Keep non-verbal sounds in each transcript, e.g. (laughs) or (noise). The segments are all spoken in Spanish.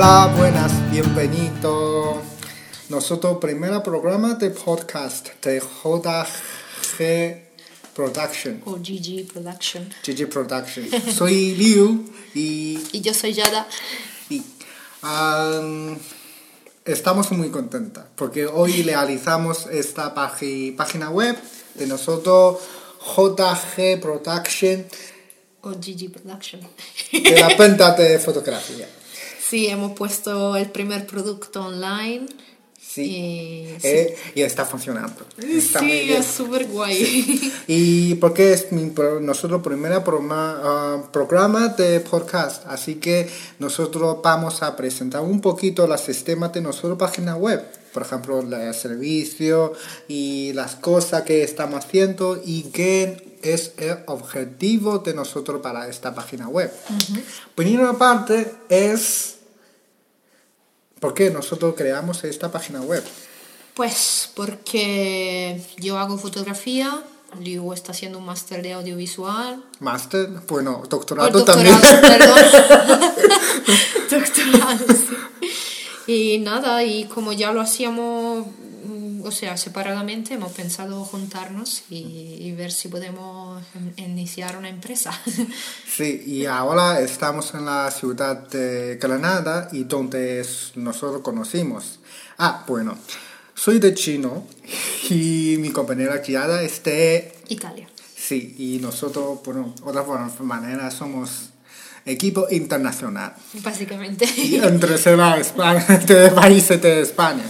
Hola, buenas, bienvenido. Nosotros primer programa de podcast de JG Production. O GG Production. GG Production. Soy Liu y, (laughs) Y yo soy Yada. y, um, estamos muy contentas porque hoy realizamos esta página web de nosotros JG Production O GG Production. de la cuenta de fotografía. Sí, hemos puesto el primer producto online. Sí. Y, Eh, y está funcionando. Está sí, es súper guay. (laughs) Y porque es mi, nosotros primer programa, ah, programa de podcast, así que nosotros vamos a presentar un poquito los sistemas de nuestra página web, por ejemplo, el servicio y las cosas que estamos haciendo y qué es el objetivo de nosotros para esta página web. Primera parte es por qué nosotros creamos esta página web. Pues porque yo hago fotografía, Liu está haciendo un máster de audiovisual. Máster, bueno, O doctorado, doctorado, también. perdón. (laughs) doctorado, sí. Y nada, y como ya lo hacíamos, o sea, separadamente, hemos pensado juntarnos y, y ver si podemos in- iniciar una empresa. (laughs) Sí, y ahora estamos en la ciudad de Granada y donde nosotros conocimos. Ah, bueno, soy de chino y mi compañera Kiara es de... Italia. Sí, y nosotros, bueno, otra manera somos equipo internacional. Básicamente. Y entre de (laughs) países de España.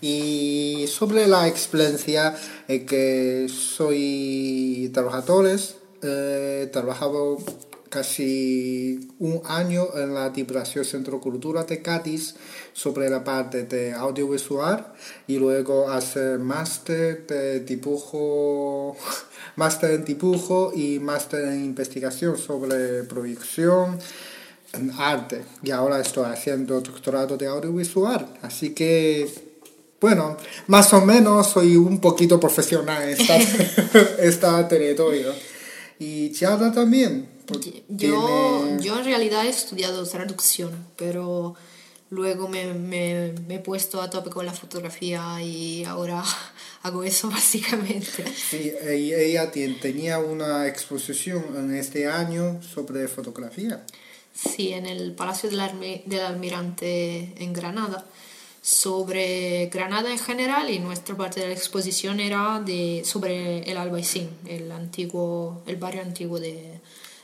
Y sobre la experiencia eh, que soy trabajadores, eh, trabajado casi un año en la Diputación Centro Cultura de Cádiz sobre la parte de audiovisual y luego hacer máster de dibujo, (laughs) máster en dibujo y máster en investigación sobre proyección en arte. Y ahora estoy haciendo doctorado de audiovisual. Así que bueno más o menos soy un poquito profesional en esta, (laughs) esta territorio y Chiara también Yo, yo en realidad he estudiado traducción, pero luego me, me, me he puesto a tope con la fotografía y ahora (laughs) hago eso (laughs) básicamente. sí, e- ella tenía una exposición en este año sobre fotografía. Sí, en el Palacio del Almirante en Granada, sobre Granada en general y nuestra parte de la exposición era de, sobre el Albaicín, el, antiguo, el barrio antiguo de,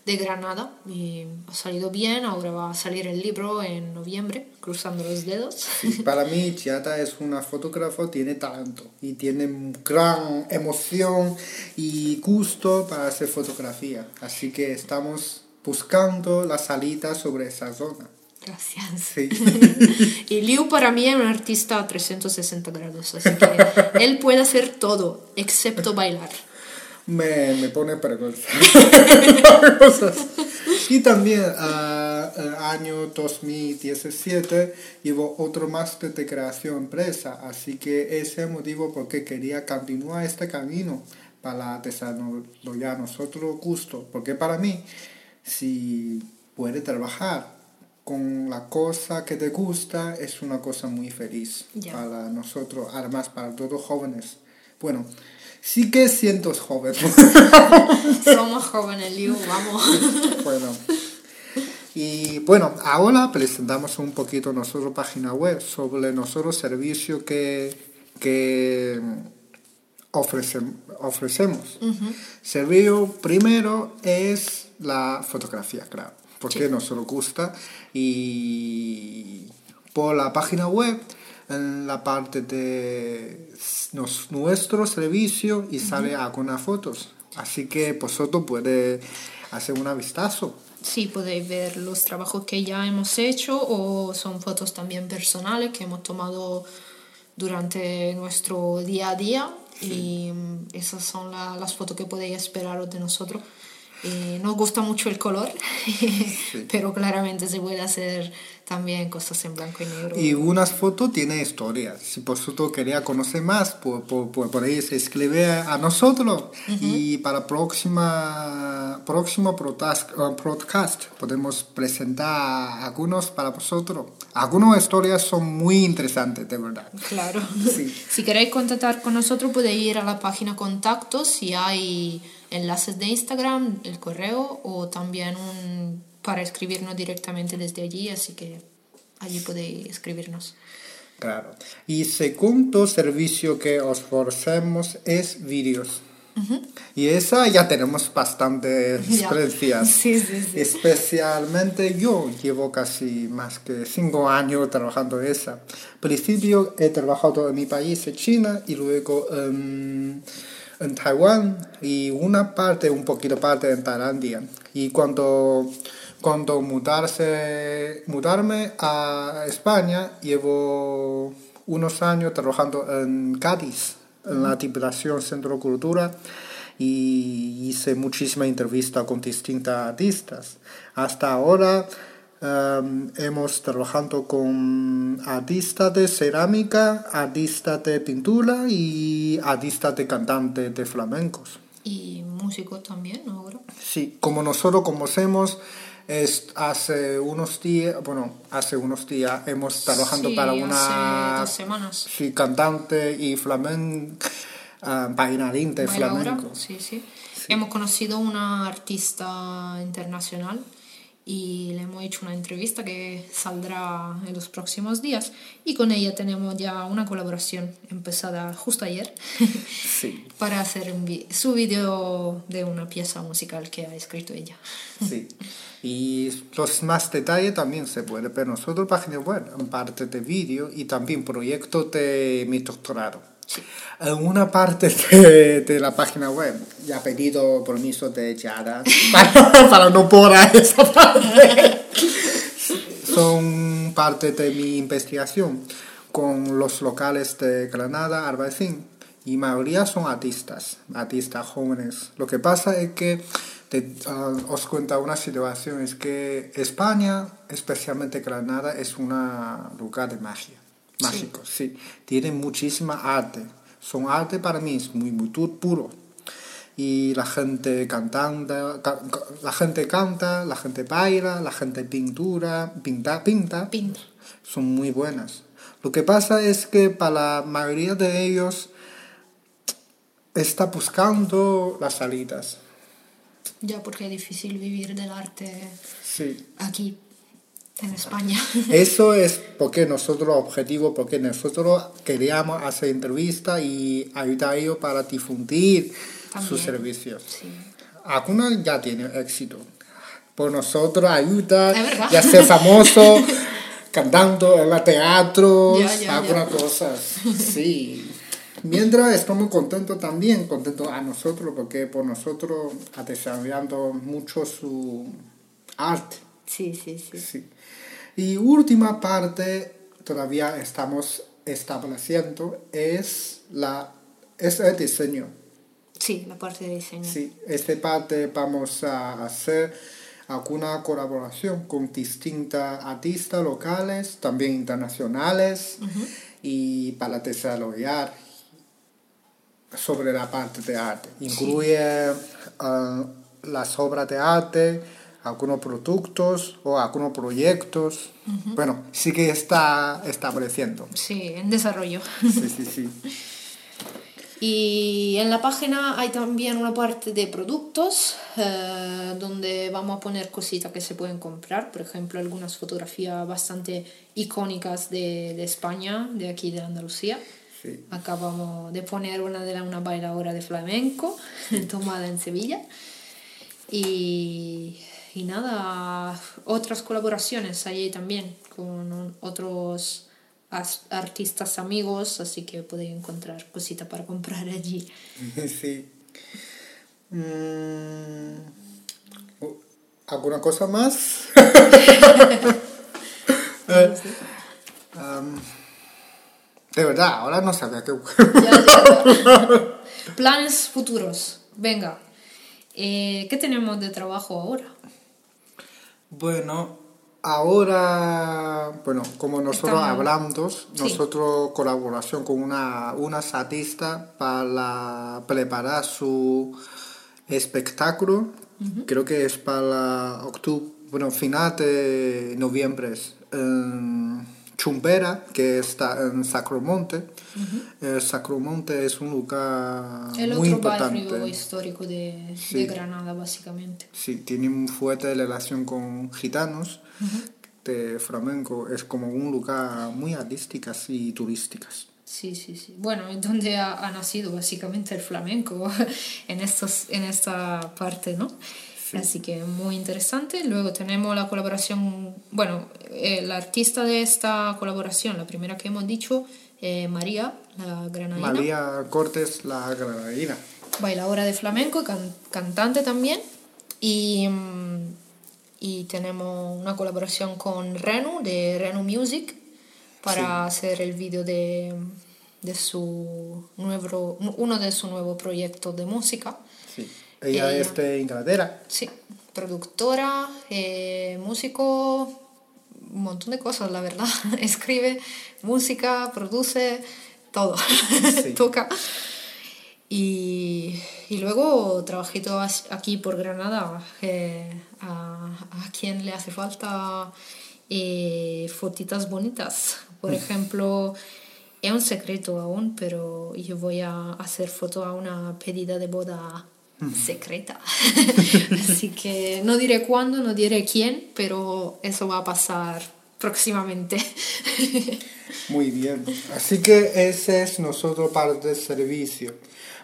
de Granada. Y ha salido bien, ahora va a salir el libro en noviembre, cruzando los dedos. Sí, para mí Chiata es una fotógrafa, tiene talento y tiene gran emoción y gusto para hacer fotografía. Así que estamos buscando la salida sobre esa zona. Gracias. Sí. (laughs) Y Liu para mí es un artista a 360 grados, así que (laughs) él puede hacer todo, excepto bailar. me, me pone vergüenza. (laughs) y también ah, el año 2017 llevo otro máster de creación empresa, así que ese es el motivo por qué quería continuar este camino para desarrollar nosotros gusto, porque para mí si puedes trabajar con la cosa que te gusta es una cosa muy feliz para nosotros, además para todos jóvenes. Bueno, sí que siento joven. (laughs) Somos jóvenes, Liu, vamos. (laughs) bueno. Y bueno, ahora presentamos un poquito nuestra página web sobre nuestro servicio que, que ofrecem- ofrecemos. Servicio primero es la fotografía, claro, porque nos gusta y por la página web en la parte de nos- nuestro servicio y sale algunas fotos. Así que vosotros puede hacer un vistazo. Sí, podéis ver los trabajos que ya hemos hecho o son fotos también personales que hemos tomado durante nuestro día a día y mm, esas son la- las fotos que podéis esperaros de nosotros. Eh, nos gusta mucho el color, (laughs) pero claramente se puede hacer también cosas en blanco y negro. Y unas fotos tiene historia. Si vosotros quería conocer más, por, por, por, ahí se escribe a nosotros. Y para próxima próximo podcast podemos presentar algunos para vosotros. Algunas historias son muy interesantes, de verdad. Claro. si queréis contactar con nosotros, podéis ir a la página contactos si hay enlaces de Instagram, el correo o también un, para escribirnos directamente desde allí, así que allí podéis escribirnos. Claro. Y segundo servicio que os ofrecemos es vídeos. Y esa ya tenemos bastante (laughs) experiencia. Sí, sí, sí. Especialmente yo llevo casi más que cinco años trabajando esa. Al principio he trabajado en mi país, en China, y luego en en Taiwán y una parte, un poquito parte en Tailandia. Y cuando, cuando mudarse, mudarme a España, llevo unos años trabajando en Cádiz, en la Diputación Centro Cultura, y hice muchísimas entrevistas con distintos artistas. Hasta ahora Um, hemos trabajado con artistas de cerámica, artistas de pintura y artistas de cantante de flamencos. Y músicos también ahora. Sí, como nosotros conocemos, es hace unos días, bueno, hace unos días hemos trabajado para una... Dos semanas. Sí, cantante y flamenco, uh, bailarín de flamenco. sí, sí. Hemos conocido una artista internacional y le hemos hecho una entrevista que saldrá en los próximos días y con ella tenemos ya una colaboración empezada justo ayer (laughs) sí. (laughs) para hacer su vídeo de una pieza musical que ha escrito ella. (laughs) Sí. Y los más detalles también se puede ver en nuestra página web, en parte de vídeo y también proyecto de mi doctorado. En una parte de, la página web ya he pedido permiso de Yara (laughs) para, para no borrar esa parte. Son parte de mi investigación con los locales de Granada, Albaicín, y mayoría son artistas, artistas jóvenes. Lo que pasa es que ah, os cuento una situación, es que España, especialmente Granada, es un lugar de magia, mágico, sí. Tiene muchísima arte son arte para mí, es muy, muy puro. Y la gente cantando, la gente canta, la gente baila, la gente pintura, pinta, pinta, pinta. Son muy buenas. Lo que pasa es que para la mayoría de ellos está buscando las salidas. Ya, porque es difícil vivir del arte sí. aquí en España. (laughs) Eso es porque nosotros, objetivo, porque nosotros queríamos hacer entrevistas y ayudar a ellos para difundir sus servicios. Sí. Algunos ya tienen éxito. Por nosotros ayuda, ya ser famoso, (laughs) cantando en la teatro, algunas cosas. (laughs) Sí. Mientras estamos contentos también, contentos a nosotros, porque por nosotros ha desarrollando mucho su arte. Sí, sí, sí. sí. Y última parte, todavía estamos estableciendo, es, la, es el diseño. Sí, la parte de diseño. Sí, esta parte vamos a hacer alguna colaboración con distintas artistas locales, también internacionales, y para desarrollar sobre la parte de arte. Incluye ah, las obras de arte, algunos productos o algunos proyectos. Bueno, sí que está estableciendo. Sí, en desarrollo. Sí, sí, sí. (laughs) Y en la página hay también una parte de productos eh, donde vamos a poner cositas que se pueden comprar, por ejemplo, algunas fotografías bastante icónicas de, de España, de aquí de Andalucía. Sí. Acabamos de poner una de la, una bailadora de flamenco (laughs) tomada en Sevilla. Y y nada, otras colaboraciones allí también con otros artistas amigos, así que podéis encontrar cositas para comprar allí. (laughs) Sí. Mm, ¿Alguna cosa más? (laughs) Eh, de verdad, ahora no sabía qué. Planes futuros. Venga. Eh, ¿Qué tenemos de trabajo ahora? Bueno, ahora, bueno, como nosotros Estamos- hablamos, Sí. nosotros colaboración con una, una artista para preparar su espectáculo, creo que es para octubre, bueno, final de noviembre, en Chumbera, que está en Sacromonte. El Sacromonte es un lugar El muy otro importante. barrio histórico de, Sí. de Granada, básicamente. Sí, tiene una fuerte relación con gitanos de flamenco. Es como un lugar muy artístico y turístico. Sí, sí, sí. Bueno, es donde ha, ha nacido básicamente el flamenco (laughs) en, estos, en esta parte, ¿no? Así que muy interesante. Luego tenemos la colaboración, bueno, eh, la artista de esta colaboración, la primera que hemos dicho, eh, María, la granadina, María Cortés, la granadina. bailadora de flamenco y can- cantante también. Y, mm, y tenemos una colaboración con Renu, de Renu Music, para hacer el vídeo de, de su nuevo, uno de sus nuevos proyectos de música. Ella Ella. es de Inglaterra. Sí, productora, eh, músico, un montón de cosas, la verdad. (laughs) Escribe música, produce, todo. Sí. (laughs) Toca. Y, y luego trabajito as- aquí por Granada, eh, a, a quien le hace falta eh, fotitas bonitas. Por ejemplo, es un secreto aún, pero yo voy a hacer foto a una pedida de boda secreta. (laughs) Así que no diré cuándo, no diré quién, pero eso va a pasar próximamente. (laughs) Muy bien. Así que ese es nuestro parte del servicio.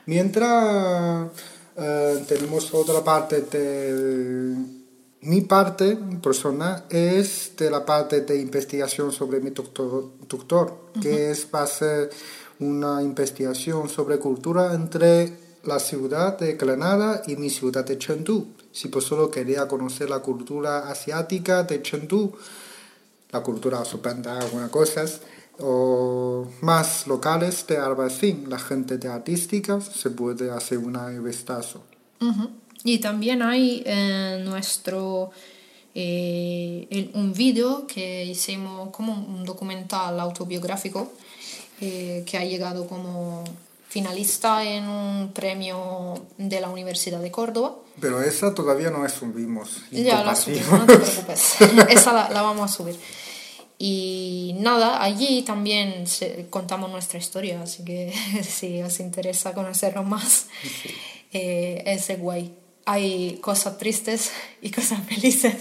Mientras eh, tenemos otra parte de mi parte personal es de la parte de investigación sobre mi doctor, doctor que es va a ser una investigación sobre cultura entre la ciudad de Granada y mi ciudad de Chengdu. Si por solo quería conocer la cultura asiática de Chengdu, la cultura sorprenda algunas cosas, o más locales de Albarcín, la gente de artísticas, se puede hacer un vistazo. Ujú. Y también hay eh, nuestro eh, el- un vídeo que hicimos como un documental autobiográfico eh, que ha llegado como finalista en un premio de la Universidad de Córdoba. Pero esa todavía no la subimos. Ya la subimos, no te preocupes. (laughs) Esa la, la vamos a subir. Y nada, allí también se- contamos nuestra historia, así que (laughs) si os interesa conocerlo más, eh, es guay. Hay cosas tristes (laughs) y cosas felices,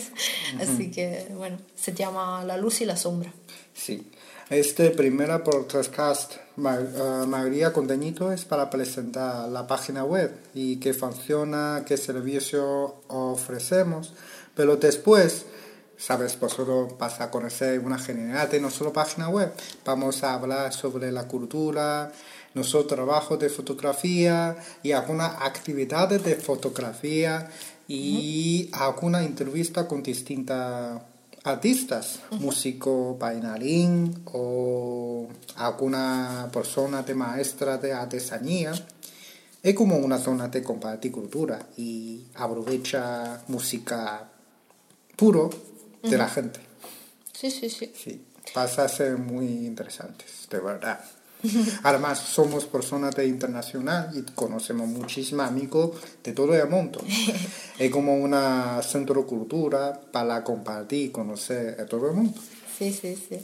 así que bueno, se llama La luz y la sombra. Sí. Este primer podcast, Ma- eh, María Conteñito, es para presentar la página web y qué funciona, qué servicio ofrecemos. Pero después, sabes, vosotros vas a conocer una generalidad de nuestra página web. Vamos a hablar sobre la cultura, nuestro trabajo de fotografía y algunas actividades de fotografía y alguna entrevista con distintas artistas, músico, bailarín o alguna persona de maestra de artesanía. Es como una zona de compartir cultura y aprovecha música puro de la gente. Sí, sí, sí. Sí, pasa a ser muy interesantes, de verdad. (laughs) Además, somos personas de internacional y conocemos muchísimos amigos de todo el mundo. (laughs) es como una centro de cultura para compartir y conocer a todo el mundo. Sí, sí, sí.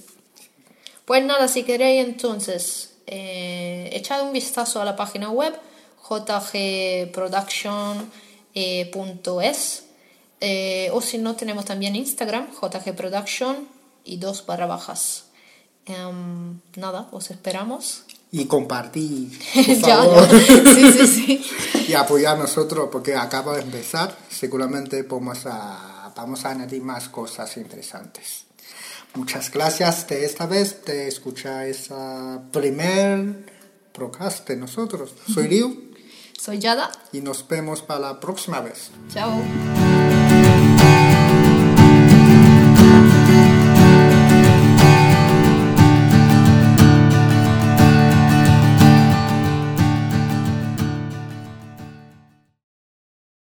Pues nada, si queréis entonces, eh, echad un vistazo a la página web jgproduction.es eh, o si no, tenemos también Instagram, jgproduction y dos barra bajas. Em, nada, os esperamos. Y compartir, por (laughs) ya, ya. (laughs) Sí, sí, sí. y apoyar a nosotros porque acaba de empezar. Seguramente vamos a, vamos a añadir más cosas interesantes. Muchas gracias de esta vez de escuchar esa primer podcast de nosotros. Soy (laughs) Liu Soy Yada. y nos vemos para la próxima vez. Chao.